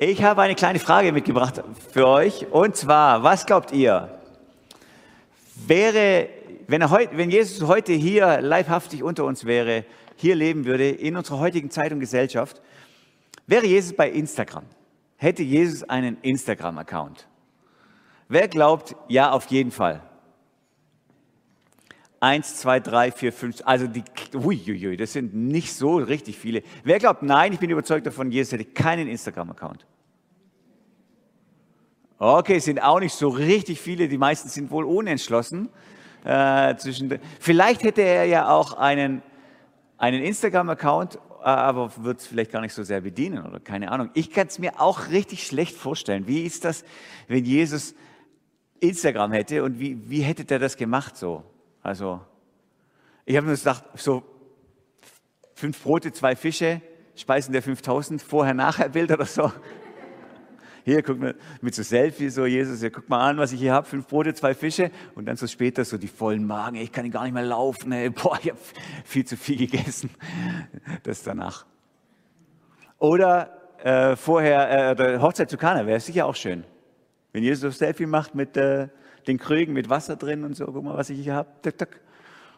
Ich habe eine kleine Frage mitgebracht für euch. Und zwar, was glaubt ihr? Wäre, wenn, er heut, wenn Jesus heute hier leibhaftig unter uns wäre, hier leben würde, in unserer heutigen Zeit und Gesellschaft, wäre Jesus bei Instagram? Hätte Jesus einen Instagram-Account? Wer glaubt, ja, auf jeden Fall? Eins, zwei, drei, vier, fünf, also die, uiuiui, das sind nicht so richtig viele. Wer glaubt, nein, ich bin überzeugt davon, Jesus hätte keinen Instagram-Account. Okay, es sind auch nicht so richtig viele, die meisten sind wohl unentschlossen. Äh, zwischen, vielleicht hätte er ja auch einen, einen Instagram-Account, aber wird es vielleicht gar nicht so sehr bedienen oder keine Ahnung. Ich kann es mir auch richtig schlecht vorstellen. Wie ist das, wenn Jesus Instagram hätte und wie, wie hätte der das gemacht so? Also, ich habe mir gedacht, so fünf Brote, zwei Fische, Speisen der 5000, Vorher-Nachher-Bild oder so. Hier, guck mal, mit so Selfie, so Jesus, ja, guck mal an, was ich hier habe, fünf Brote, zwei Fische und dann so später so die vollen Magen, ich kann gar nicht mehr laufen, ey. boah, ich habe viel zu viel gegessen. Das danach. Oder äh, vorher, äh, Hochzeit zu Kana wäre sicher auch schön. Wenn Jesus Selfie macht mit äh, den Krügen mit Wasser drin und so, guck mal, was ich hier habe.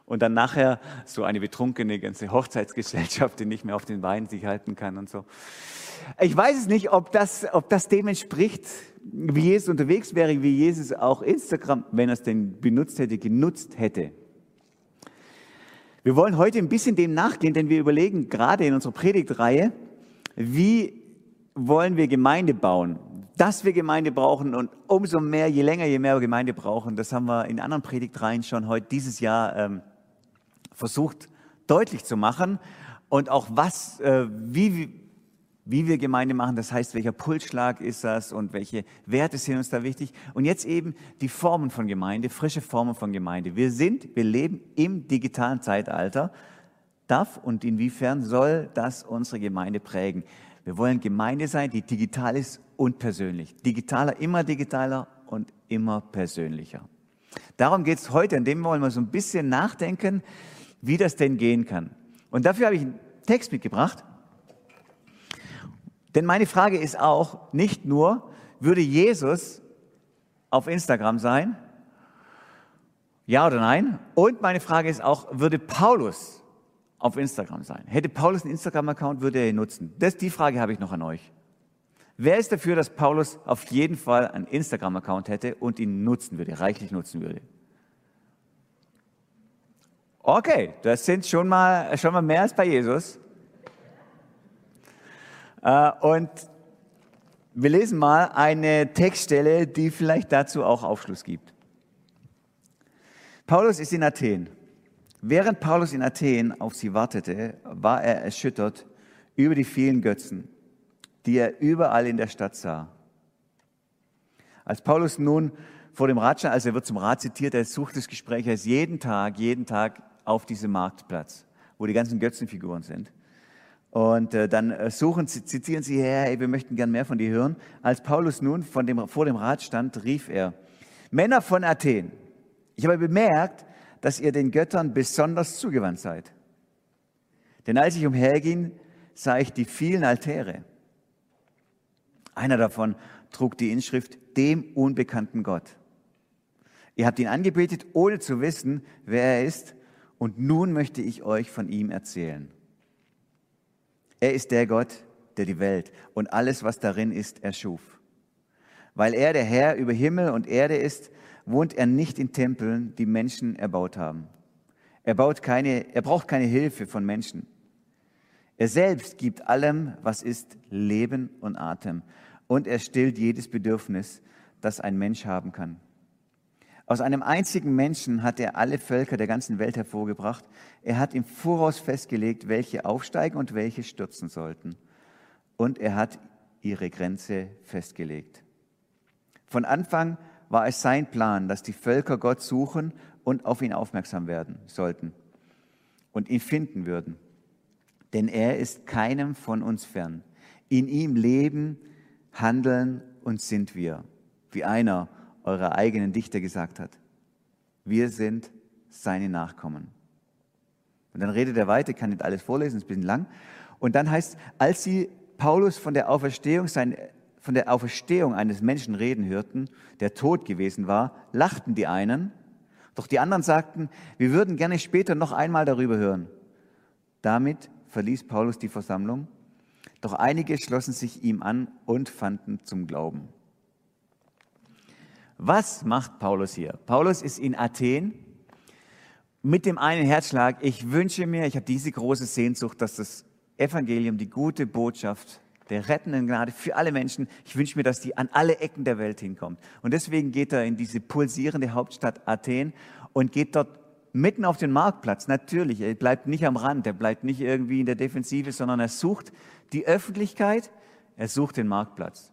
Und dann nachher so eine betrunkene ganze Hochzeitsgesellschaft, die nicht mehr auf den Beinen sich halten kann und so. Ich weiß es nicht, ob das, ob das dem entspricht, wie Jesus unterwegs wäre, wie Jesus auch Instagram, wenn er es denn benutzt hätte, genutzt hätte. Wir wollen heute ein bisschen dem nachgehen, denn wir überlegen gerade in unserer Predigtreihe, wie wollen wir Gemeinde bauen? Dass wir Gemeinde brauchen und umso mehr, je länger, je mehr wir Gemeinde brauchen, das haben wir in anderen Predigtreihen schon heute dieses Jahr ähm, versucht deutlich zu machen und auch was, äh, wie, wie wir Gemeinde machen, das heißt, welcher Pulsschlag ist das und welche Werte sind uns da wichtig. Und jetzt eben die Formen von Gemeinde, frische Formen von Gemeinde. Wir sind, wir leben im digitalen Zeitalter. Darf und inwiefern soll das unsere Gemeinde prägen? Wir wollen Gemeinde sein, die digital ist und persönlich. Digitaler, immer digitaler und immer persönlicher. Darum geht es heute, an dem wollen wir so ein bisschen nachdenken, wie das denn gehen kann. Und dafür habe ich einen Text mitgebracht. Denn meine Frage ist auch nicht nur, würde Jesus auf Instagram sein? Ja oder nein? Und meine Frage ist auch, würde Paulus auf Instagram sein. Hätte Paulus einen Instagram-Account, würde er ihn nutzen. Das, die Frage habe ich noch an euch. Wer ist dafür, dass Paulus auf jeden Fall einen Instagram-Account hätte und ihn nutzen würde, reichlich nutzen würde? Okay, das sind schon mal, schon mal mehr als bei Jesus. Äh, und wir lesen mal eine Textstelle, die vielleicht dazu auch Aufschluss gibt. Paulus ist in Athen. Während Paulus in Athen auf sie wartete, war er erschüttert über die vielen Götzen, die er überall in der Stadt sah. Als Paulus nun vor dem Rat stand, also er wird zum Rat zitiert, er sucht das Gespräch, er ist jeden Tag, jeden Tag auf diesem Marktplatz, wo die ganzen Götzenfiguren sind. Und äh, dann äh, suchen, zitieren sie hey, wir möchten gern mehr von dir hören. Als Paulus nun von dem, vor dem Rat stand, rief er, Männer von Athen, ich habe bemerkt, dass ihr den Göttern besonders zugewandt seid. Denn als ich umherging, sah ich die vielen Altäre. Einer davon trug die Inschrift dem unbekannten Gott. Ihr habt ihn angebetet, ohne zu wissen, wer er ist, und nun möchte ich euch von ihm erzählen. Er ist der Gott, der die Welt und alles, was darin ist, erschuf. Weil er der Herr über Himmel und Erde ist, wohnt er nicht in Tempeln, die Menschen erbaut haben. Er, baut keine, er braucht keine Hilfe von Menschen. Er selbst gibt allem, was ist, Leben und Atem. Und er stillt jedes Bedürfnis, das ein Mensch haben kann. Aus einem einzigen Menschen hat er alle Völker der ganzen Welt hervorgebracht. Er hat im Voraus festgelegt, welche aufsteigen und welche stürzen sollten. Und er hat ihre Grenze festgelegt. Von Anfang war es sein Plan, dass die Völker Gott suchen und auf ihn aufmerksam werden sollten und ihn finden würden. Denn er ist keinem von uns fern. In ihm leben, handeln und sind wir, wie einer eurer eigenen Dichter gesagt hat. Wir sind seine Nachkommen. Und dann redet er weiter, ich kann nicht alles vorlesen, ist ein bisschen lang. Und dann heißt, als sie Paulus von der Auferstehung sein, von der Auferstehung eines Menschen reden hörten, der tot gewesen war, lachten die einen, doch die anderen sagten, wir würden gerne später noch einmal darüber hören. Damit verließ Paulus die Versammlung, doch einige schlossen sich ihm an und fanden zum Glauben. Was macht Paulus hier? Paulus ist in Athen mit dem einen Herzschlag, ich wünsche mir, ich habe diese große Sehnsucht, dass das Evangelium, die gute Botschaft der rettenden Gnade für alle Menschen, ich wünsche mir, dass die an alle Ecken der Welt hinkommt. Und deswegen geht er in diese pulsierende Hauptstadt Athen und geht dort mitten auf den Marktplatz. Natürlich, er bleibt nicht am Rand, er bleibt nicht irgendwie in der Defensive, sondern er sucht die Öffentlichkeit, er sucht den Marktplatz.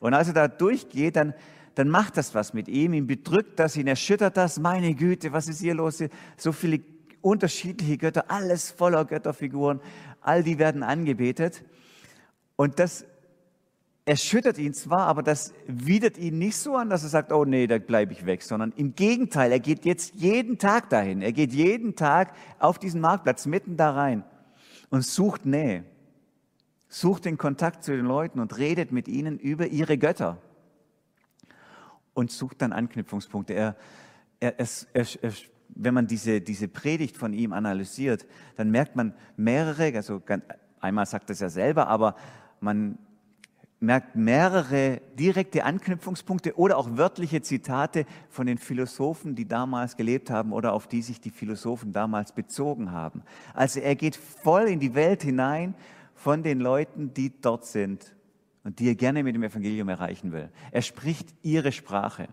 Und als er da durchgeht, dann, dann macht das was mit ihm, ihn bedrückt das, ihn erschüttert das. Meine Güte, was ist hier los? So viele unterschiedliche Götter, alles voller Götterfiguren, all die werden angebetet. Und das erschüttert ihn zwar, aber das widert ihn nicht so an, dass er sagt, oh nee, da bleibe ich weg, sondern im Gegenteil, er geht jetzt jeden Tag dahin. Er geht jeden Tag auf diesen Marktplatz mitten da rein und sucht Nähe, sucht den Kontakt zu den Leuten und redet mit ihnen über ihre Götter und sucht dann Anknüpfungspunkte. Er, er, er, er wenn man diese, diese Predigt von ihm analysiert, dann merkt man mehrere, also einmal sagt er es ja selber, aber man merkt mehrere direkte Anknüpfungspunkte oder auch wörtliche Zitate von den Philosophen, die damals gelebt haben oder auf die sich die Philosophen damals bezogen haben. Also er geht voll in die Welt hinein von den Leuten, die dort sind und die er gerne mit dem Evangelium erreichen will. Er spricht ihre Sprache.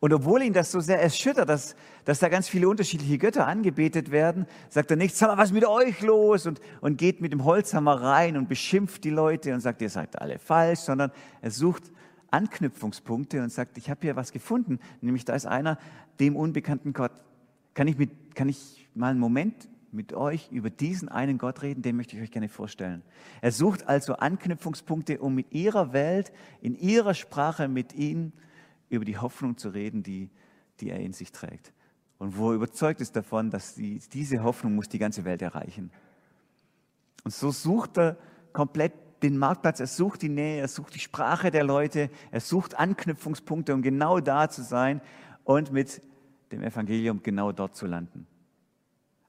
Und obwohl ihn das so sehr erschüttert, dass, dass da ganz viele unterschiedliche Götter angebetet werden, sagt er nicht, sag mal, was ist mit euch los? Und, und geht mit dem Holzhammer rein und beschimpft die Leute und sagt, ihr seid alle falsch, sondern er sucht Anknüpfungspunkte und sagt, ich habe hier was gefunden, nämlich da ist einer, dem unbekannten Gott. Kann ich, mit, kann ich mal einen Moment mit euch über diesen einen Gott reden, den möchte ich euch gerne vorstellen. Er sucht also Anknüpfungspunkte, um mit ihrer Welt, in ihrer Sprache mit ihnen über die Hoffnung zu reden, die, die er in sich trägt. Und wo er überzeugt ist davon, dass die, diese Hoffnung muss die ganze Welt erreichen. Und so sucht er komplett den Marktplatz, er sucht die Nähe, er sucht die Sprache der Leute, er sucht Anknüpfungspunkte, um genau da zu sein und mit dem Evangelium genau dort zu landen.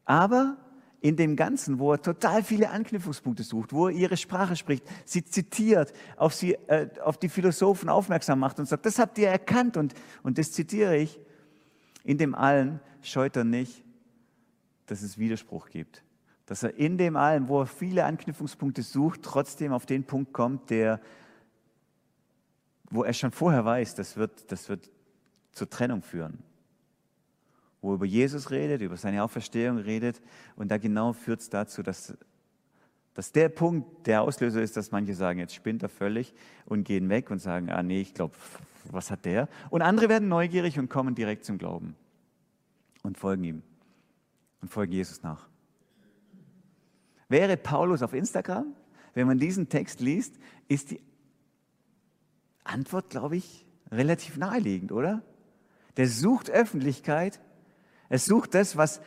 Aber in dem Ganzen, wo er total viele Anknüpfungspunkte sucht, wo er ihre Sprache spricht, sie zitiert, auf, sie, äh, auf die Philosophen aufmerksam macht und sagt, das habt ihr erkannt und, und das zitiere ich. In dem allen scheut er nicht, dass es Widerspruch gibt. Dass er in dem allen, wo er viele Anknüpfungspunkte sucht, trotzdem auf den Punkt kommt, der, wo er schon vorher weiß, das wird, das wird zur Trennung führen wo er über Jesus redet, über seine Auferstehung redet. Und da genau führt es dazu, dass, dass der Punkt der Auslöser ist, dass manche sagen, jetzt spinnt er völlig und gehen weg und sagen, ah nee, ich glaube, was hat der? Und andere werden neugierig und kommen direkt zum Glauben und folgen ihm und folgen Jesus nach. Wäre Paulus auf Instagram, wenn man diesen Text liest, ist die Antwort, glaube ich, relativ naheliegend, oder? Der sucht Öffentlichkeit er sucht das, was,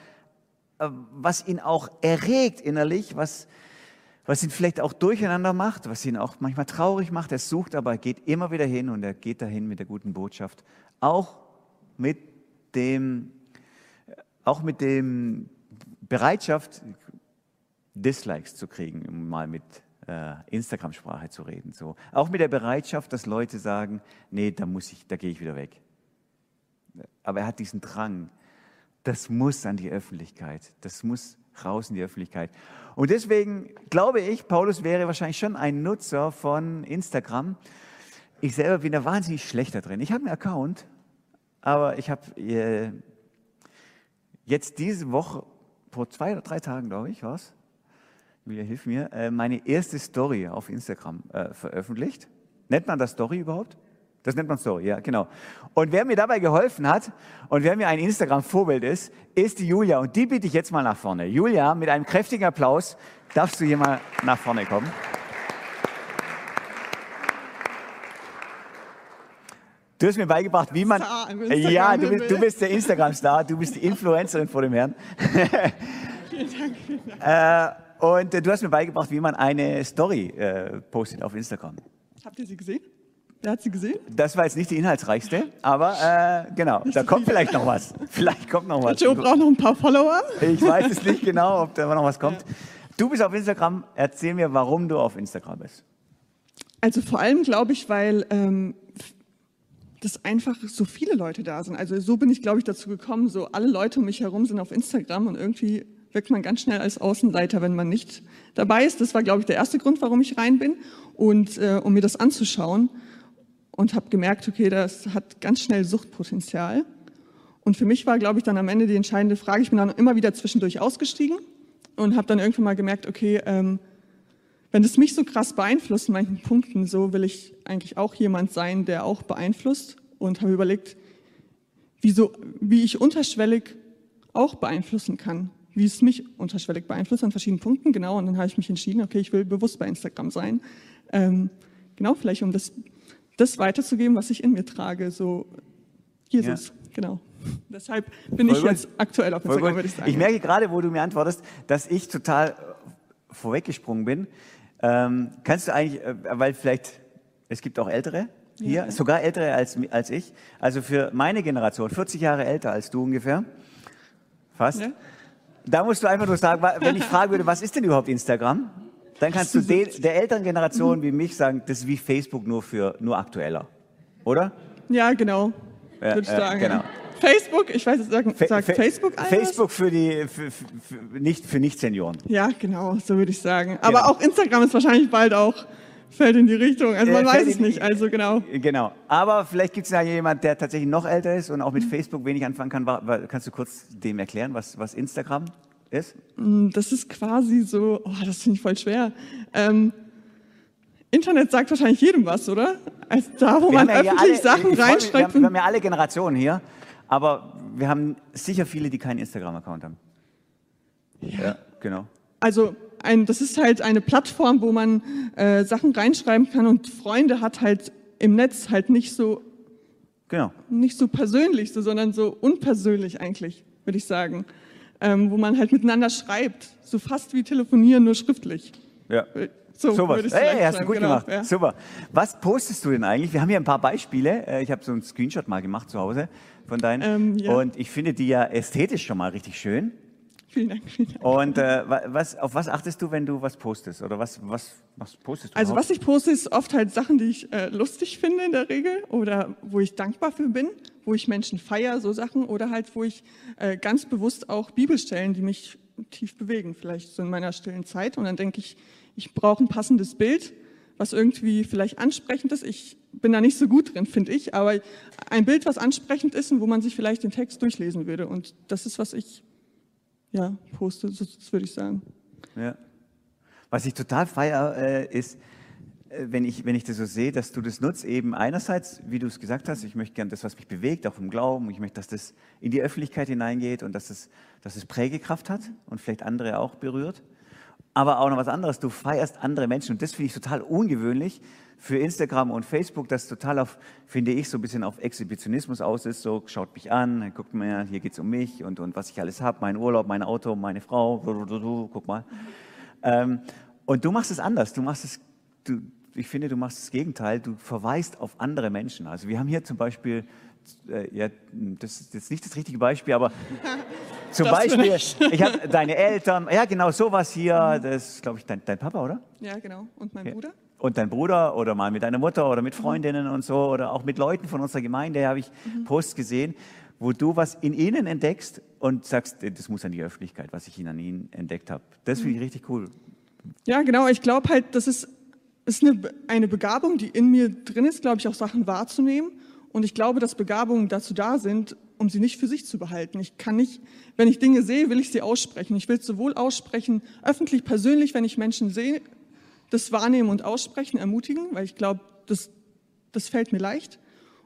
äh, was ihn auch erregt innerlich, was, was ihn vielleicht auch durcheinander macht, was ihn auch manchmal traurig macht. Er sucht, aber er geht immer wieder hin und er geht dahin mit der guten Botschaft. Auch mit dem, auch mit dem Bereitschaft, Dislikes zu kriegen, um mal mit äh, Instagram-Sprache zu reden. So. Auch mit der Bereitschaft, dass Leute sagen, nee, da muss ich, da gehe ich wieder weg. Aber er hat diesen Drang, das muss an die Öffentlichkeit. Das muss raus in die Öffentlichkeit. Und deswegen glaube ich, Paulus wäre wahrscheinlich schon ein Nutzer von Instagram. Ich selber bin da wahnsinnig schlecht da drin. Ich habe einen Account, aber ich habe äh, jetzt diese Woche, vor zwei oder drei Tagen, glaube ich, was? Julia, hilf mir, äh, meine erste Story auf Instagram äh, veröffentlicht. Nennt man das Story überhaupt? Das nennt man Story, ja, genau. Und wer mir dabei geholfen hat und wer mir ein Instagram-Vorbild ist, ist die Julia. Und die bitte ich jetzt mal nach vorne. Julia, mit einem kräftigen Applaus darfst du hier mal nach vorne kommen. Du hast mir beigebracht, wie man. Ja, du bist, du bist der Instagram-Star, du bist die Influencerin vor dem Herrn. Vielen Dank. Vielen Dank. Äh, und du hast mir beigebracht, wie man eine Story äh, postet auf Instagram. Habt ihr sie gesehen? Hat sie gesehen? Das war jetzt nicht die inhaltsreichste, aber äh, genau, da kommt vielleicht noch was. Vielleicht kommt noch was. Joe braucht noch ein paar Follower. Ich weiß es nicht genau, ob da noch was kommt. Du bist auf Instagram. Erzähl mir, warum du auf Instagram bist. Also vor allem glaube ich, weil ähm, dass einfach so viele Leute da sind. Also so bin ich, glaube ich, dazu gekommen. So alle Leute um mich herum sind auf Instagram und irgendwie wirkt man ganz schnell als Außenseiter, wenn man nicht dabei ist. Das war, glaube ich, der erste Grund, warum ich rein bin und äh, um mir das anzuschauen und habe gemerkt, okay, das hat ganz schnell Suchtpotenzial. Und für mich war, glaube ich, dann am Ende die entscheidende Frage. Ich bin dann immer wieder zwischendurch ausgestiegen und habe dann irgendwann mal gemerkt, okay, ähm, wenn es mich so krass beeinflusst in manchen Punkten, so will ich eigentlich auch jemand sein, der auch beeinflusst und habe überlegt, wieso, wie ich unterschwellig auch beeinflussen kann, wie es mich unterschwellig beeinflusst an verschiedenen Punkten, genau. Und dann habe ich mich entschieden, okay, ich will bewusst bei Instagram sein, ähm, genau, vielleicht um das das weiterzugeben, was ich in mir trage, so Jesus, ja. genau. Deshalb bin Voll ich gut. jetzt aktuell auf Instagram, würde ich sagen. Ich merke gerade, wo du mir antwortest, dass ich total vorweggesprungen bin. Ähm, kannst du eigentlich, äh, weil vielleicht, es gibt auch Ältere hier, ja. sogar Ältere als, als ich, also für meine Generation, 40 Jahre älter als du ungefähr, fast. Ja. Da musst du einfach nur sagen, wenn ich fragen würde, was ist denn überhaupt Instagram? Dann kannst du den, der älteren Generation wie mich sagen, das ist wie Facebook nur für nur aktueller, oder? Ja, genau. Ja, würde ich sagen. Genau. Facebook, ich weiß, sagen, sagt Fa Facebook alles? Facebook für die, für, für, für nicht, für Nicht-Senioren. Ja, genau, so würde ich sagen. Aber genau. auch Instagram ist wahrscheinlich bald auch, fällt in die Richtung. Also man äh, weiß es nicht, also genau. Genau, aber vielleicht gibt es ja jemand, der tatsächlich noch älter ist und auch mit mhm. Facebook wenig anfangen kann. Kannst du kurz dem erklären, was, was Instagram ist? Mm, das ist quasi so, oh, das finde ich voll schwer. Ähm, Internet sagt wahrscheinlich jedem was, oder? Also da, wo wir man ja öffentlich alle, Sachen reinschreibt. Wir haben, wir haben ja alle Generationen hier, aber wir haben sicher viele, die keinen Instagram-Account haben. Ja. ja, genau. Also ein, das ist halt eine Plattform, wo man äh, Sachen reinschreiben kann und Freunde hat halt im Netz halt nicht so, genau. nicht so persönlich, so, sondern so unpersönlich eigentlich, würde ich sagen ähm, wo man halt miteinander schreibt, so fast wie telefonieren, nur schriftlich. Ja. So, so was. Hey, hast du gut genau, gemacht. Ja. Super. Was postest du denn eigentlich? Wir haben hier ein paar Beispiele. Äh, ich habe so einen Screenshot mal gemacht zu Hause von deinen. Ähm, ja. Und ich finde die ja ästhetisch schon mal richtig schön. Vielen Dank. Vielen Dank. Und äh, was, auf was achtest du, wenn du was postest? Oder was, was, was postest du? Also überhaupt? was ich poste, ist oft halt Sachen, die ich äh, lustig finde in der Regel oder wo ich dankbar für bin, wo ich Menschen feiere, so Sachen. Oder halt, wo ich äh, ganz bewusst auch Bibelstellen, die mich tief bewegen, vielleicht so in meiner stillen Zeit. Und dann denke ich, ich brauche ein passendes Bild, was irgendwie vielleicht ansprechend ist. Ich bin da nicht so gut drin, finde ich, aber ein Bild, was ansprechend ist und wo man sich vielleicht den Text durchlesen würde. Und das ist, was ich ja, poste, das würde ich sagen. Ja. Was ich total feier, äh, ist, wenn ich, wenn ich das so sehe, dass du das nutzt, eben einerseits, wie du es gesagt hast, ich möchte gerne das, was mich bewegt, auch im Glauben, ich möchte, dass das in die Öffentlichkeit hineingeht und dass es, dass es Prägekraft hat und vielleicht andere auch berührt. Aber auch noch was anderes, du feierst andere Menschen und das finde ich total ungewöhnlich, für Instagram und Facebook, das total auf, finde ich, so ein bisschen auf Exhibitionismus aus ist. So, schaut mich an, guckt mal, hier geht es um mich und, und was ich alles habe, mein Urlaub, mein Auto, meine Frau, guck mal. Ähm, und du machst es anders. Du machst es, du, ich finde, du machst das Gegenteil. Du verweist auf andere Menschen. Also wir haben hier zum Beispiel, äh, ja, das ist jetzt nicht das richtige Beispiel, aber zum das Beispiel, ich habe deine Eltern, ja genau, sowas hier, das ist, glaube ich, dein, dein Papa, oder? Ja, genau. Und mein ja. Bruder und dein Bruder oder mal mit deiner Mutter oder mit mhm. Freundinnen und so oder auch mit Leuten von unserer Gemeinde habe ich mhm. Posts gesehen, wo du was in ihnen entdeckst und sagst, das muss an die Öffentlichkeit, was ich an ihnen entdeckt habe. Das finde ich mhm. richtig cool. Ja, genau. Ich glaube halt, das ist, ist eine, eine Begabung, die in mir drin ist, glaube ich, auch Sachen wahrzunehmen. Und ich glaube, dass Begabungen dazu da sind, um sie nicht für sich zu behalten. Ich kann nicht, wenn ich Dinge sehe, will ich sie aussprechen. Ich will es sowohl aussprechen, öffentlich, persönlich, wenn ich Menschen sehe, das Wahrnehmen und Aussprechen ermutigen, weil ich glaube, das, das fällt mir leicht.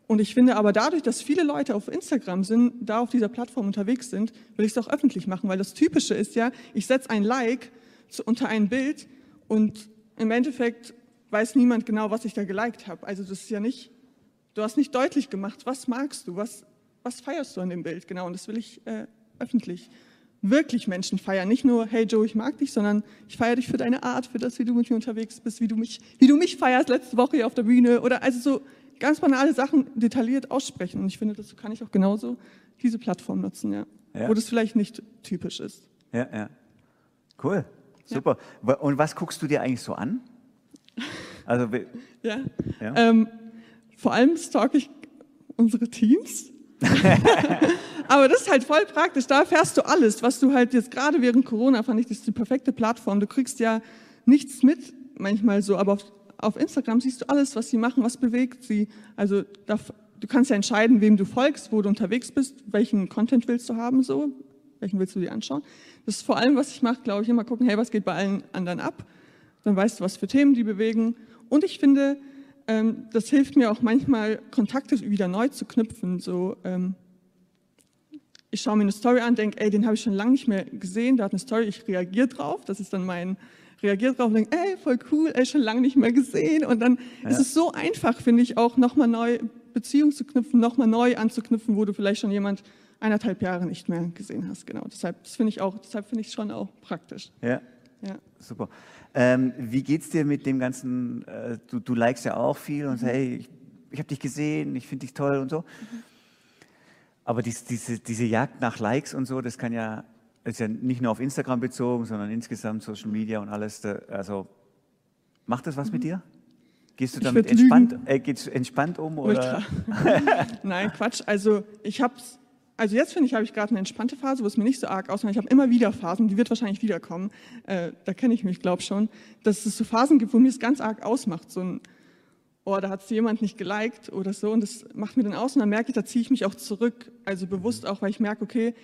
Und ich finde aber dadurch, dass viele Leute auf Instagram sind, da auf dieser Plattform unterwegs sind, will ich es auch öffentlich machen, weil das Typische ist ja, ich setze ein Like zu, unter ein Bild und im Endeffekt weiß niemand genau, was ich da geliked habe. Also das ist ja nicht, du hast nicht deutlich gemacht, was magst du, was, was feierst du an dem Bild, genau, und das will ich äh, öffentlich wirklich Menschen feiern. Nicht nur, hey Joe, ich mag dich, sondern ich feiere dich für deine Art, für das, wie du mit mir unterwegs bist, wie du mich, wie du mich feierst letzte Woche hier auf der Bühne oder also so ganz banale Sachen detailliert aussprechen. Und ich finde, das kann ich auch genauso diese Plattform nutzen, ja. ja. Wo das vielleicht nicht typisch ist. Ja, ja. Cool. Super. Ja. Und was guckst du dir eigentlich so an? Also, ja. ja. Ähm, vor allem stalk ich unsere Teams. Aber das ist halt voll praktisch. Da erfährst du alles, was du halt jetzt gerade während Corona fand ich, das ist die perfekte Plattform. Du kriegst ja nichts mit, manchmal so, aber auf, auf Instagram siehst du alles, was sie machen, was bewegt sie. Also da, du kannst ja entscheiden, wem du folgst, wo du unterwegs bist, welchen Content willst du haben, so, welchen willst du dir anschauen. Das ist vor allem, was ich mache, glaube ich, immer gucken, hey, was geht bei allen anderen ab? Dann weißt du, was für Themen die bewegen. Und ich finde, ähm, das hilft mir auch manchmal, Kontakte wieder neu zu knüpfen. So, ähm, ich schaue mir eine Story an, denke, ey, den habe ich schon lange nicht mehr gesehen, der hat eine Story, ich reagiere drauf, das ist dann mein, reagiere drauf und denke, ey, voll cool, ey, schon lange nicht mehr gesehen. Und dann ja. ist es so einfach, finde ich, auch nochmal neu Beziehungen zu knüpfen, nochmal neu anzuknüpfen, wo du vielleicht schon jemand eineinhalb Jahre nicht mehr gesehen hast. Genau, deshalb finde ich auch, deshalb finde ich schon auch praktisch. Ja, ja. super. Ähm, wie geht's dir mit dem ganzen, äh, du, du likest ja auch viel und mhm. sagst, hey, ich, ich habe dich gesehen, ich finde dich toll und so. Mhm. Aber dies, diese, diese Jagd nach Likes und so, das kann ja, ist ja nicht nur auf Instagram bezogen, sondern insgesamt Social Media und alles. Da, also macht das was mhm. mit dir? Gehst du damit entspannt, äh, entspannt um? Oder? Nein, Quatsch. Also ich habe also jetzt finde ich, habe ich gerade eine entspannte Phase, wo es mir nicht so arg ausmacht. Ich habe immer wieder Phasen, die wird wahrscheinlich wiederkommen. Äh, da kenne ich mich, glaube schon, dass es so Phasen gibt, wo mir es ganz arg ausmacht. So ein, oh, da hat es jemand nicht geliked oder so und das macht mir dann aus und dann merke ich, da ziehe ich mich auch zurück. Also bewusst auch, weil ich merke, okay,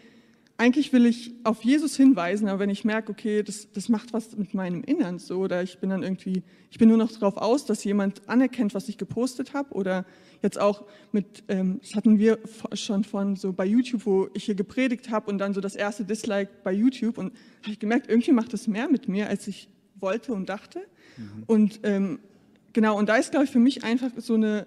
eigentlich will ich auf Jesus hinweisen, aber wenn ich merke, okay, das, das macht was mit meinem Innern so, oder ich bin dann irgendwie, ich bin nur noch darauf aus, dass jemand anerkennt, was ich gepostet habe, oder jetzt auch mit, ähm, das hatten wir schon von so bei YouTube, wo ich hier gepredigt habe und dann so das erste Dislike bei YouTube und habe ich gemerkt, irgendwie macht das mehr mit mir, als ich wollte und dachte. Mhm. Und ähm, genau, und da ist, glaube ich, für mich einfach so eine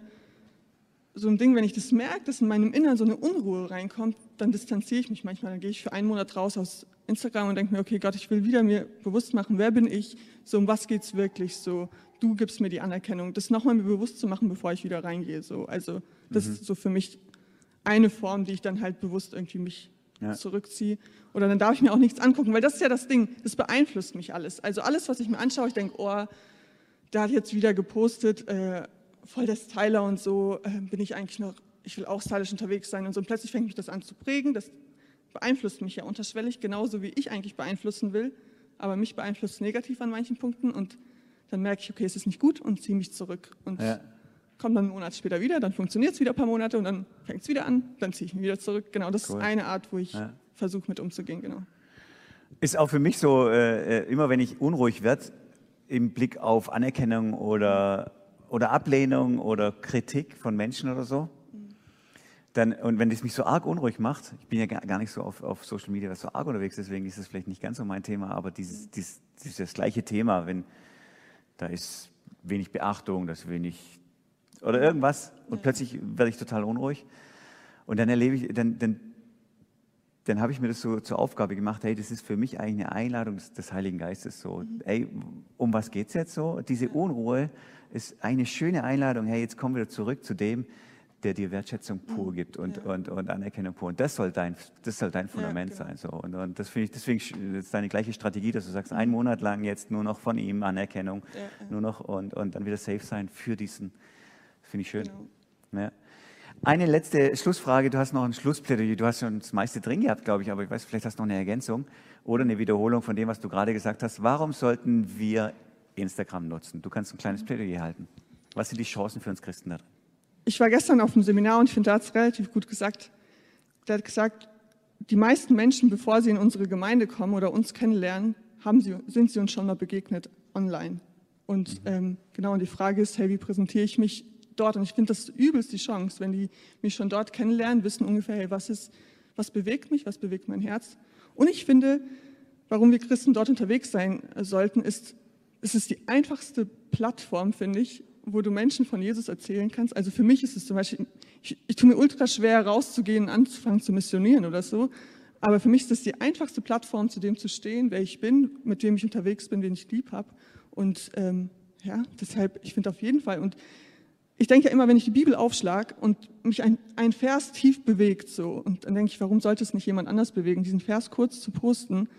so ein Ding, wenn ich das merke, dass in meinem Inneren so eine Unruhe reinkommt, dann distanziere ich mich manchmal. Dann gehe ich für einen Monat raus aus Instagram und denke mir, okay, Gott, ich will wieder mir bewusst machen, wer bin ich, so um was geht es wirklich, so du gibst mir die Anerkennung, das nochmal mir bewusst zu machen, bevor ich wieder reingehe. So. Also das mhm. ist so für mich eine Form, die ich dann halt bewusst irgendwie mich ja. zurückziehe. Oder dann darf ich mir auch nichts angucken, weil das ist ja das Ding, das beeinflusst mich alles. Also alles, was ich mir anschaue, ich denke, oh, der hat jetzt wieder gepostet, äh, voll der Styler und so, äh, bin ich eigentlich noch, ich will auch stylisch unterwegs sein und so. Und plötzlich fängt mich das an zu prägen. Das beeinflusst mich ja unterschwellig, genauso wie ich eigentlich beeinflussen will. Aber mich beeinflusst negativ an manchen Punkten und dann merke ich, okay, es ist nicht gut und ziehe mich zurück. Und ja. komme dann einen Monat später wieder, dann funktioniert es wieder ein paar Monate und dann fängt es wieder an, dann ziehe ich mich wieder zurück. Genau, das cool. ist eine Art, wo ich ja. versuche mit umzugehen. Genau. Ist auch für mich so, äh, äh immer wenn ich unruhig werde, im Blick auf Anerkennung oder oder Ablehnung oder Kritik von Menschen oder so. Dann, und wenn das mich so arg unruhig macht, ich bin ja gar nicht so auf, auf Social Media so arg unterwegs, deswegen ist das vielleicht nicht ganz so mein Thema, aber dieses, dieses, dieses gleiche Thema, wenn da ist wenig Beachtung, das wenig oder irgendwas und ja. plötzlich werde ich total unruhig und dann erlebe ich, dann, dann, dann habe ich mir das so zur Aufgabe gemacht, hey, das ist für mich eigentlich eine Einladung des, des Heiligen Geistes so, mhm. ey, um was geht es jetzt so? Diese Unruhe, ist eine schöne Einladung, hey, jetzt kommen wir zurück zu dem, der dir Wertschätzung pur mhm. gibt und, ja. und, und Anerkennung pur. Und das soll dein, das soll dein Fundament ja, genau. sein. So. Und, und das finde ich, deswegen ist deine gleiche Strategie, dass du sagst, mhm. einen Monat lang jetzt nur noch von ihm Anerkennung, ja, nur noch und, und dann wieder safe sein für diesen, finde ich schön. Genau. Eine letzte Schlussfrage, du hast noch ein Schlussplädoyer, du hast schon das meiste drin gehabt, glaube ich, aber ich weiß, vielleicht hast du noch eine Ergänzung oder eine Wiederholung von dem, was du gerade gesagt hast. Warum sollten wir Instagram nutzen. Du kannst ein kleines Plädoyer halten. Was sind die Chancen für uns Christen da drin? Ich war gestern auf einem Seminar und ich finde, da hat es relativ gut gesagt. Der hat gesagt, die meisten Menschen, bevor sie in unsere Gemeinde kommen oder uns kennenlernen, haben sie, sind sie uns schon mal begegnet online. Und mhm. ähm, genau, und die Frage ist, hey, wie präsentiere ich mich dort? Und ich finde, das ist übelst die Chance, wenn die mich schon dort kennenlernen, wissen ungefähr, hey, was ist, was bewegt mich, was bewegt mein Herz. Und ich finde, warum wir Christen dort unterwegs sein sollten, ist, es ist die einfachste Plattform, finde ich, wo du Menschen von Jesus erzählen kannst. Also für mich ist es zum Beispiel, ich, ich tue mir ultra schwer rauszugehen, anzufangen zu missionieren oder so. Aber für mich ist das die einfachste Plattform, zu dem zu stehen, wer ich bin, mit wem ich unterwegs bin, wen ich lieb habe. Und ähm, ja, deshalb, ich finde auf jeden Fall. Und ich denke ja immer, wenn ich die Bibel aufschlage und mich ein, ein Vers tief bewegt, so, und dann denke ich, warum sollte es nicht jemand anders bewegen, diesen Vers kurz zu posten?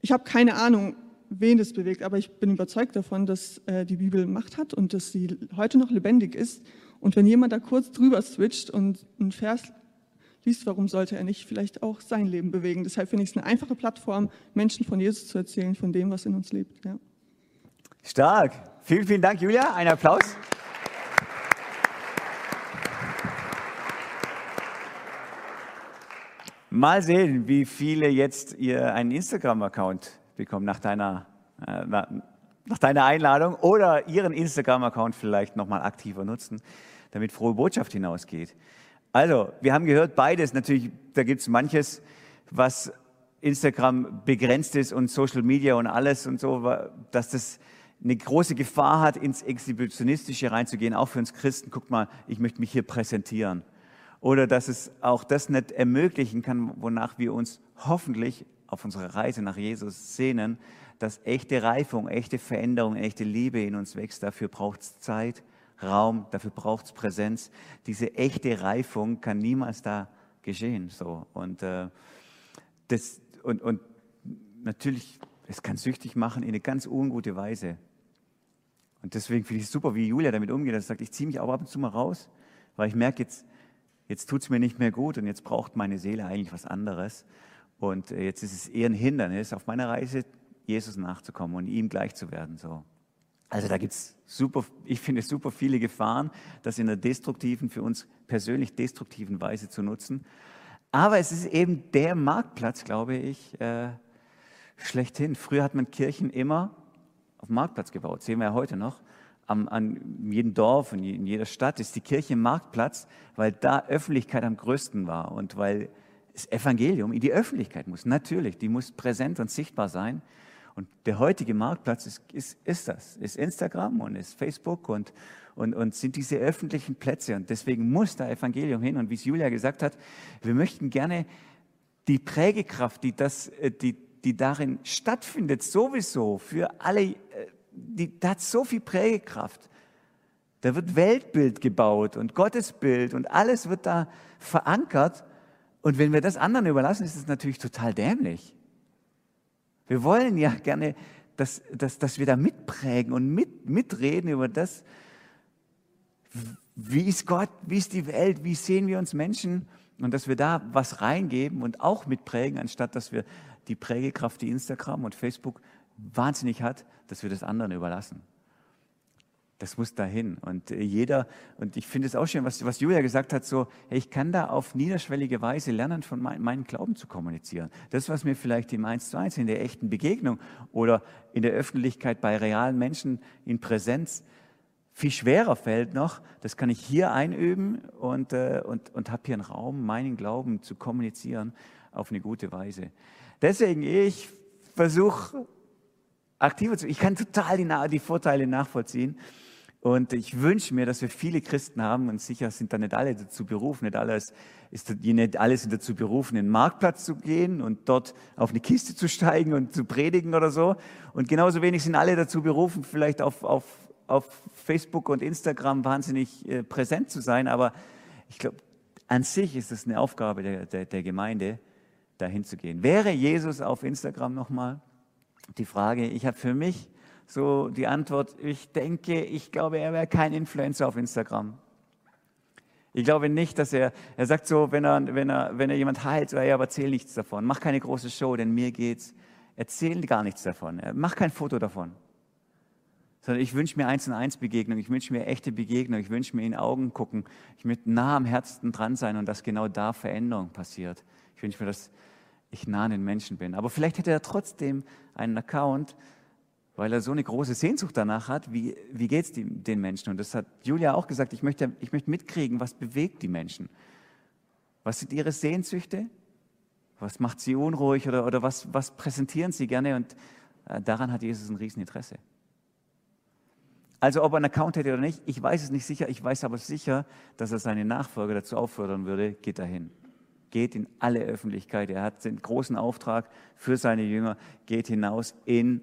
Ich habe keine Ahnung, wen das bewegt, aber ich bin überzeugt davon, dass äh, die Bibel Macht hat und dass sie heute noch lebendig ist. Und wenn jemand da kurz drüber switcht und einen Vers liest, warum sollte er nicht vielleicht auch sein Leben bewegen? Deshalb finde ich es eine einfache Plattform, Menschen von Jesus zu erzählen, von dem, was in uns lebt. Ja. Stark. Vielen, vielen Dank, Julia. Ein Applaus. Mal sehen, wie viele jetzt ihr einen Instagram-Account bekommen nach deiner, äh, nach deiner Einladung oder ihren Instagram-Account vielleicht nochmal aktiver nutzen, damit frohe Botschaft hinausgeht. Also, wir haben gehört, beides. Natürlich, da gibt es manches, was Instagram begrenzt ist und Social Media und alles und so, dass das eine große Gefahr hat, ins Exhibitionistische reinzugehen, auch für uns Christen. Guck mal, ich möchte mich hier präsentieren. Oder dass es auch das nicht ermöglichen kann, wonach wir uns hoffentlich auf unserer Reise nach Jesus sehnen, dass echte Reifung, echte Veränderung, echte Liebe in uns wächst. Dafür braucht es Zeit, Raum, dafür braucht es Präsenz. Diese echte Reifung kann niemals da geschehen. So. Und, äh, das, und, und natürlich, es kann süchtig machen in eine ganz ungute Weise. Und deswegen finde ich es super, wie Julia damit umgeht. Er sagt, ich ziehe mich auch ab und zu mal raus, weil ich merke, jetzt, jetzt tut es mir nicht mehr gut und jetzt braucht meine Seele eigentlich was anderes. Und äh, jetzt ist es eher ein Hindernis auf meiner Reise, Jesus nachzukommen und ihm gleich zu werden. So. Also da gibt es super, ich finde super viele Gefahren, das in der destruktiven, für uns persönlich destruktiven Weise zu nutzen. Aber es ist eben der Marktplatz, glaube ich, äh, schlechthin. Früher hat man Kirchen immer auf dem Marktplatz gebaut, sehen wir ja heute noch. Am, an jedem Dorf und in jeder Stadt ist die Kirche Marktplatz, weil da Öffentlichkeit am größten war und weil das Evangelium in die Öffentlichkeit muss. Natürlich, die muss präsent und sichtbar sein. Und der heutige Marktplatz ist, ist, ist das, ist Instagram und ist Facebook und, und, und sind diese öffentlichen Plätze. Und deswegen muss da Evangelium hin. Und wie es Julia gesagt hat, wir möchten gerne die Prägekraft, die, das, äh, die, die darin stattfindet, sowieso für alle, äh, die, da hat so viel Prägekraft. Da wird Weltbild gebaut und Gottesbild und alles wird da verankert. Und wenn wir das anderen überlassen, ist es natürlich total dämlich. Wir wollen ja gerne, dass, dass, dass wir da mitprägen und mit, mitreden über das, wie ist Gott, wie ist die Welt, wie sehen wir uns Menschen und dass wir da was reingeben und auch mitprägen, anstatt dass wir die Prägekraft, die Instagram und Facebook wahnsinnig hat, dass wir das anderen überlassen. Das muss dahin. Und äh, jeder, und ich finde es auch schön, was, was Julia gesagt hat, so, hey, ich kann da auf niederschwellige Weise lernen, von mein, meinem Glauben zu kommunizieren. Das, was mir vielleicht im 1 zu 1 in der echten Begegnung oder in der Öffentlichkeit bei realen Menschen in Präsenz viel schwerer fällt noch, das kann ich hier einüben und, äh, und, und habe hier einen Raum, meinen Glauben zu kommunizieren auf eine gute Weise. Deswegen, ich versuche aktiver zu Ich kann total die, die Vorteile nachvollziehen. Und ich wünsche mir, dass wir viele Christen haben, und sicher sind da nicht alle dazu berufen, nicht alles, ist, nicht alle sind dazu berufen, in den Marktplatz zu gehen und dort auf eine Kiste zu steigen und zu predigen oder so. Und genauso wenig sind alle dazu berufen, vielleicht auf, auf, auf Facebook und Instagram wahnsinnig äh, präsent zu sein. Aber ich glaube, an sich ist es eine Aufgabe der, der, der Gemeinde, dahin zu gehen. Wäre Jesus auf Instagram nochmal? Die Frage, ich habe für mich so die Antwort, ich denke, ich glaube, er wäre kein Influencer auf Instagram. Ich glaube nicht, dass er, er sagt so, wenn er, wenn er, wenn er jemand heilt, so, ja, aber erzähl nichts davon. Mach keine große Show, denn mir geht's. Erzähl gar nichts davon. Mach kein Foto davon. Sondern ich wünsche mir eins und eins Begegnung. Ich wünsche mir echte Begegnung. Ich wünsche mir in Augen gucken. Ich möchte nah am Herzen dran sein und dass genau da Veränderung passiert. Ich wünsche mir, dass ich nah an den Menschen bin. Aber vielleicht hätte er trotzdem einen Account, weil er so eine große Sehnsucht danach hat, wie, wie geht es den Menschen? Und das hat Julia auch gesagt, ich möchte, ich möchte mitkriegen, was bewegt die Menschen. Was sind ihre Sehnsüchte? Was macht sie unruhig oder, oder was, was präsentieren sie gerne? Und äh, daran hat Jesus ein Rieseninteresse. Also ob er einen Account hätte oder nicht, ich weiß es nicht sicher, ich weiß aber sicher, dass er seine Nachfolger dazu auffordern würde, geht dahin. geht in alle Öffentlichkeit. Er hat den großen Auftrag für seine Jünger, geht hinaus in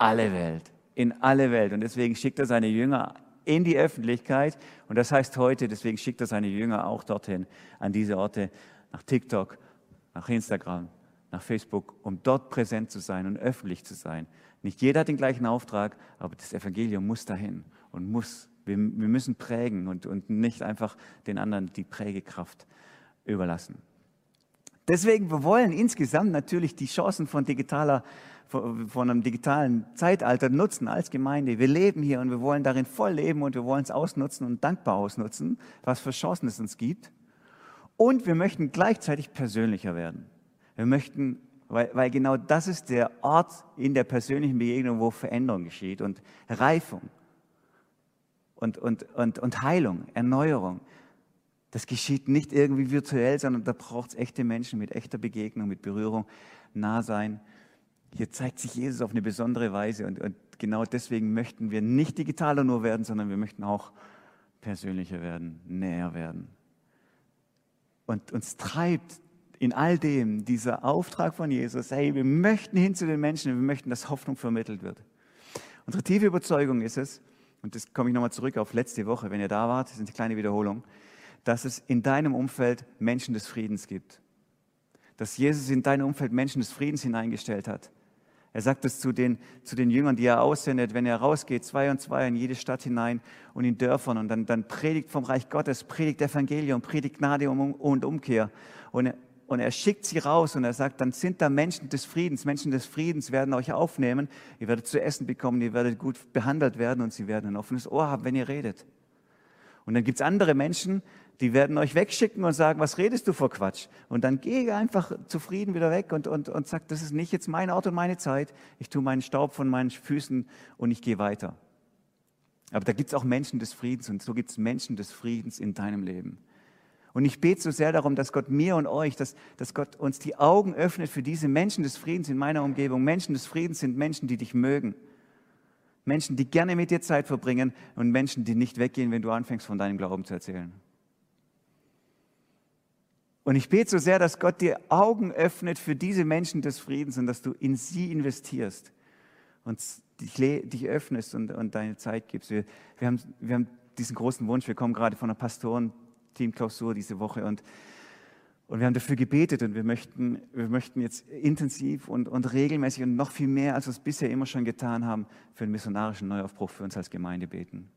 alle Welt, in alle Welt. Und deswegen schickt er seine Jünger in die Öffentlichkeit. Und das heißt heute, deswegen schickt er seine Jünger auch dorthin, an diese Orte, nach TikTok, nach Instagram, nach Facebook, um dort präsent zu sein und öffentlich zu sein. Nicht jeder hat den gleichen Auftrag, aber das Evangelium muss dahin und muss. Wir, wir müssen prägen und, und nicht einfach den anderen die Prägekraft überlassen. Deswegen, wir wollen insgesamt natürlich die Chancen von digitaler von einem digitalen Zeitalter nutzen als Gemeinde. Wir leben hier und wir wollen darin voll leben und wir wollen es ausnutzen und dankbar ausnutzen, was für Chancen es uns gibt. Und wir möchten gleichzeitig persönlicher werden. Wir möchten, weil, weil genau das ist der Ort in der persönlichen Begegnung, wo Veränderung geschieht und Reifung und, und, und, und Heilung, Erneuerung. Das geschieht nicht irgendwie virtuell, sondern da braucht es echte Menschen mit echter Begegnung, mit Berührung, nah sein. Hier zeigt sich Jesus auf eine besondere Weise und, und genau deswegen möchten wir nicht digitaler nur werden, sondern wir möchten auch persönlicher werden, näher werden. Und uns treibt in all dem dieser Auftrag von Jesus, hey, wir möchten hin zu den Menschen, wir möchten, dass Hoffnung vermittelt wird. Unsere tiefe Überzeugung ist es, und das komme ich nochmal zurück auf letzte Woche, wenn ihr da wart, das ist eine kleine Wiederholung, dass es in deinem Umfeld Menschen des Friedens gibt. Dass Jesus in dein Umfeld Menschen des Friedens hineingestellt hat. Er sagt es zu den, zu den Jüngern, die er aussendet, wenn er rausgeht, zwei und zwei in jede Stadt hinein und in Dörfern und dann, dann predigt vom Reich Gottes, predigt Evangelium, predigt Gnade und Umkehr. Und er, und er schickt sie raus und er sagt, dann sind da Menschen des Friedens. Menschen des Friedens werden euch aufnehmen. Ihr werdet zu essen bekommen, ihr werdet gut behandelt werden und sie werden ein offenes Ohr haben, wenn ihr redet. Und dann gibt es andere Menschen, die werden euch wegschicken und sagen, was redest du vor Quatsch? Und dann gehe einfach zufrieden wieder weg und, und, und sag, das ist nicht jetzt mein Ort und meine Zeit. Ich tue meinen Staub von meinen Füßen und ich gehe weiter. Aber da gibt es auch Menschen des Friedens und so gibt es Menschen des Friedens in deinem Leben. Und ich bete so sehr darum, dass Gott mir und euch, dass, dass Gott uns die Augen öffnet für diese Menschen des Friedens in meiner Umgebung. Menschen des Friedens sind Menschen, die dich mögen. Menschen, die gerne mit dir Zeit verbringen und Menschen, die nicht weggehen, wenn du anfängst, von deinem Glauben zu erzählen. Und ich bete so sehr, dass Gott dir Augen öffnet für diese Menschen des Friedens und dass du in sie investierst und dich, öffnest und, und, deine Zeit gibst. Wir, wir, haben, wir haben diesen großen Wunsch, wir kommen gerade von einer Pastoren-Team-Klausur diese Woche und, und wir haben dafür gebetet und wir möchten, wir möchten jetzt intensiv und, und regelmäßig und noch viel mehr, als wir es bisher immer schon getan haben, für einen missionarischen Neuaufbruch für uns als Gemeinde beten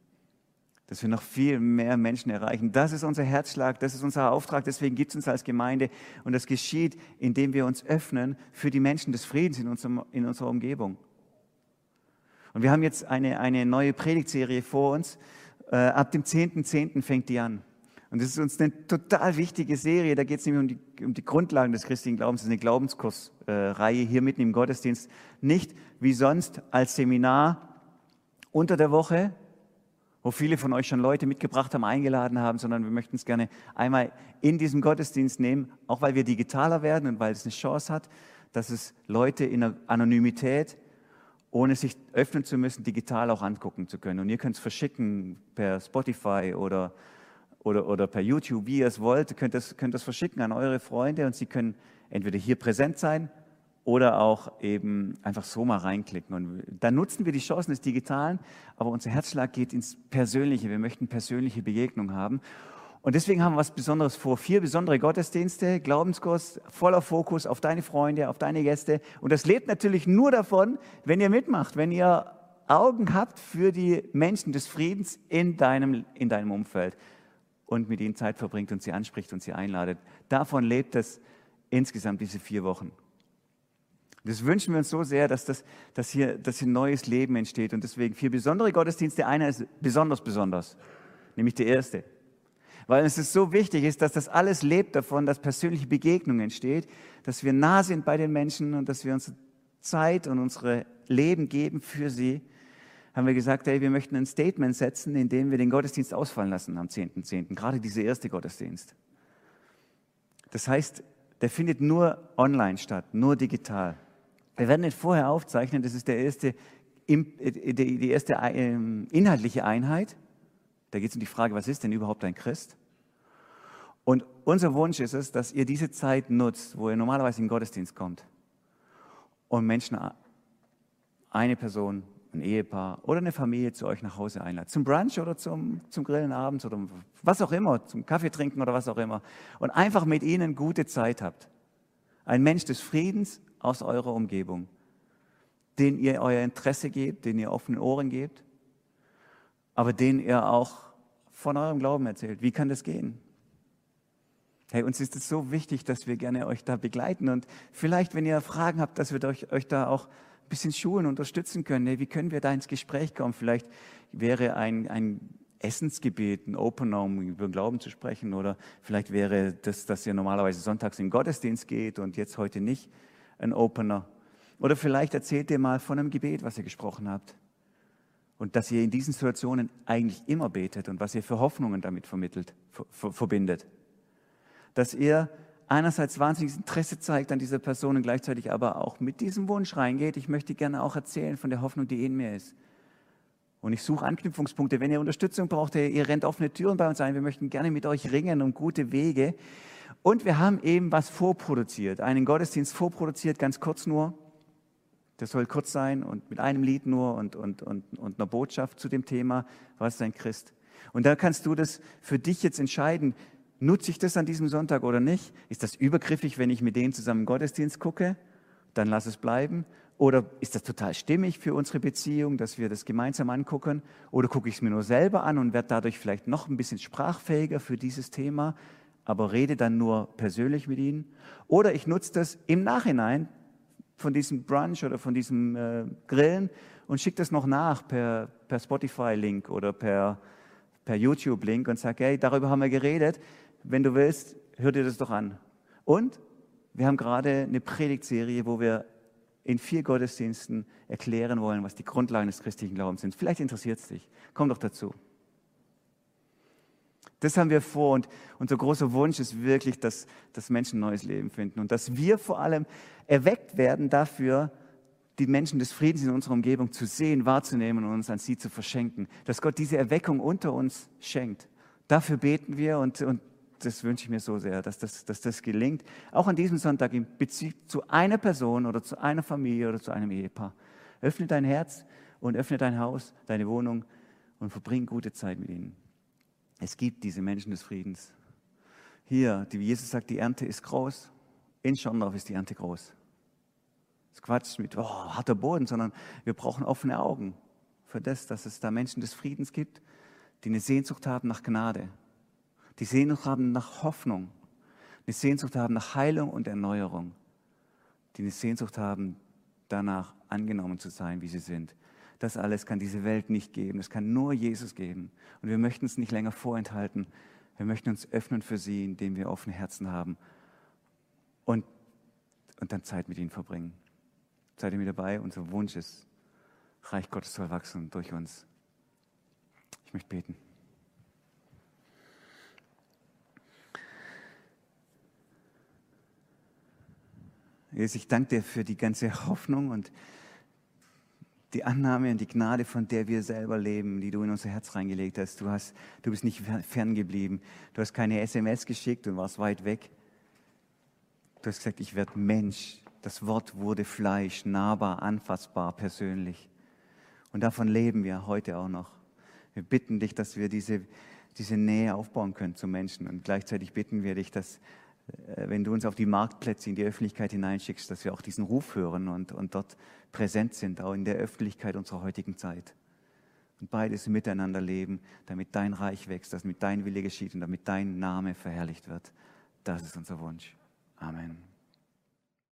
dass wir noch viel mehr Menschen erreichen. Das ist unser Herzschlag, das ist unser Auftrag, deswegen gibt es uns als Gemeinde und das geschieht, indem wir uns öffnen für die Menschen des Friedens in, unserem, in unserer Umgebung. Und wir haben jetzt eine, eine neue Predigtserie vor uns. Äh, ab dem 10.10. .10. fängt die an. Und das ist uns eine total wichtige Serie. Da geht es nämlich um die, um die Grundlagen des christlichen Glaubens. Das ist eine Glaubenskursreihe hier mitten im Gottesdienst. Nicht wie sonst als Seminar unter der Woche, wo viele von euch schon Leute mitgebracht haben, eingeladen haben, sondern wir möchten es gerne einmal in diesem Gottesdienst nehmen, auch weil wir digitaler werden und weil es eine Chance hat, dass es Leute in der Anonymität, ohne sich öffnen zu müssen, digital auch angucken zu können. Und ihr könnt es verschicken per Spotify oder, oder, oder per YouTube, wie ihr es wollt, könnt es könnt verschicken an eure Freunde und sie können entweder hier präsent sein oder auch eben einfach so mal reinklicken. Und dann nutzen wir die Chancen des Digitalen, aber unser Herzschlag geht ins Persönliche. Wir möchten persönliche Begegnungen haben. Und deswegen haben wir was Besonderes vor. Vier besondere Gottesdienste, Glaubenskurs, voller Fokus auf deine Freunde, auf deine Gäste. Und das lebt natürlich nur davon, wenn ihr mitmacht, wenn ihr Augen habt für die Menschen des Friedens in deinem, in deinem Umfeld und mit ihnen Zeit verbringt und sie anspricht und sie einladet. Davon lebt es insgesamt diese vier Wochen. Das wünschen wir uns so sehr, dass, das, dass, hier, dass hier neues Leben entsteht. Und deswegen vier besondere Gottesdienste. Einer ist besonders besonders, nämlich der erste. Weil es ist so wichtig ist, dass das alles lebt davon, dass persönliche Begegnung entsteht, dass wir nah sind bei den Menschen und dass wir unsere Zeit und unsere Leben geben für sie, haben wir gesagt, hey, wir möchten ein Statement setzen, in dem wir den Gottesdienst ausfallen lassen am 10.10., .10., gerade dieser erste Gottesdienst. Das heißt, der findet nur online statt, nur digital. Wir werden den vorher aufzeichnen, das ist der erste, äh, die erste ähm, inhaltliche Einheit. Da geht es um die Frage, was ist denn überhaupt ein Christ? Und unser Wunsch ist es, dass ihr diese Zeit nutzt, wo ihr normalerweise in den Gottesdienst kommt und Menschen, eine Person, ein Ehepaar oder eine Familie zu euch nach Hause einladet. Zum Brunch oder zum, zum Grillen abends oder was auch immer, zum Kaffee trinken oder was auch immer. Und einfach mit ihnen gute Zeit habt. Ein Mensch des Friedens aus eurer Umgebung, den ihr euer Interesse gebt, den ihr offene Ohren gebt, aber den ihr auch von eurem Glauben erzählt. Wie kann das gehen? Hey, uns ist es so wichtig, dass wir gerne euch da begleiten und vielleicht, wenn ihr Fragen habt, dass wir euch, euch da auch bisschen schulen, unterstützen können. Hey, wie können wir da ins Gespräch kommen? Vielleicht wäre ein, ein Essensgebet, ein Opener, um über Glauben zu sprechen oder vielleicht wäre das, dass ihr normalerweise sonntags in den Gottesdienst geht und jetzt heute nicht ein Opener. Oder vielleicht erzählt ihr mal von einem Gebet, was ihr gesprochen habt. Und dass ihr in diesen Situationen eigentlich immer betet und was ihr für Hoffnungen damit vermittelt, verbindet dass ihr einerseits wahnsinniges Interesse zeigt an dieser Person und gleichzeitig aber auch mit diesem Wunsch reingeht, ich möchte gerne auch erzählen von der Hoffnung, die in mir ist. Und ich suche Anknüpfungspunkte. Wenn ihr Unterstützung braucht, ihr rennt offene Türen bei uns ein. Wir möchten gerne mit euch ringen um gute Wege. Und wir haben eben was vorproduziert, einen Gottesdienst vorproduziert, ganz kurz nur. Das soll kurz sein und mit einem Lied nur und, und, und, und einer Botschaft zu dem Thema, was ist ein Christ. Und da kannst du das für dich jetzt entscheiden. Nutze ich das an diesem Sonntag oder nicht? Ist das übergriffig, wenn ich mit denen zusammen Gottesdienst gucke? Dann lass es bleiben. Oder ist das total stimmig für unsere Beziehung, dass wir das gemeinsam angucken? Oder gucke ich es mir nur selber an und werde dadurch vielleicht noch ein bisschen sprachfähiger für dieses Thema, aber rede dann nur persönlich mit ihnen? Oder ich nutze das im Nachhinein von diesem Brunch oder von diesem äh, Grillen und schicke das noch nach per, per Spotify-Link oder per, per YouTube-Link und sage, hey, darüber haben wir geredet wenn du willst, hör dir das doch an. Und wir haben gerade eine Predigtserie, wo wir in vier Gottesdiensten erklären wollen, was die Grundlagen des christlichen Glaubens sind. Vielleicht interessiert es dich. Komm doch dazu. Das haben wir vor und unser großer Wunsch ist wirklich, dass, dass Menschen neues Leben finden und dass wir vor allem erweckt werden dafür, die Menschen des Friedens in unserer Umgebung zu sehen, wahrzunehmen und uns an sie zu verschenken. Dass Gott diese Erweckung unter uns schenkt. Dafür beten wir und, und das wünsche ich mir so sehr, dass das, dass das gelingt. Auch an diesem Sonntag in Bezug zu einer Person oder zu einer Familie oder zu einem Ehepaar. Öffne dein Herz und öffne dein Haus, deine Wohnung und verbring gute Zeit mit ihnen. Es gibt diese Menschen des Friedens. Hier, wie Jesus sagt, die Ernte ist groß. In Schorndorf ist die Ernte groß. Das Quatsch mit oh, harter Boden, sondern wir brauchen offene Augen für das, dass es da Menschen des Friedens gibt, die eine Sehnsucht haben nach Gnade, die Sehnsucht haben nach Hoffnung, eine Sehnsucht haben nach Heilung und Erneuerung, die eine Sehnsucht haben danach angenommen zu sein, wie sie sind. Das alles kann diese Welt nicht geben, das kann nur Jesus geben. Und wir möchten es nicht länger vorenthalten, wir möchten uns öffnen für sie, indem wir offene Herzen haben und, und dann Zeit mit ihnen verbringen. Seid ihr mit dabei? Unser Wunsch ist, Reich Gottes soll wachsen durch uns. Ich möchte beten. Jesus, ich danke dir für die ganze Hoffnung und die Annahme und die Gnade, von der wir selber leben, die du in unser Herz reingelegt hast. Du, hast, du bist nicht ferngeblieben. Du hast keine SMS geschickt und warst weit weg. Du hast gesagt, ich werde Mensch. Das Wort wurde Fleisch, nahbar, anfassbar, persönlich. Und davon leben wir heute auch noch. Wir bitten dich, dass wir diese, diese Nähe aufbauen können zu Menschen. Und gleichzeitig bitten wir dich, dass wenn du uns auf die Marktplätze in die Öffentlichkeit hineinschickst, dass wir auch diesen Ruf hören und, und dort präsent sind, auch in der Öffentlichkeit unserer heutigen Zeit. Und beides miteinander leben, damit dein Reich wächst, damit dein Wille geschieht und damit dein Name verherrlicht wird. Das ist unser Wunsch. Amen.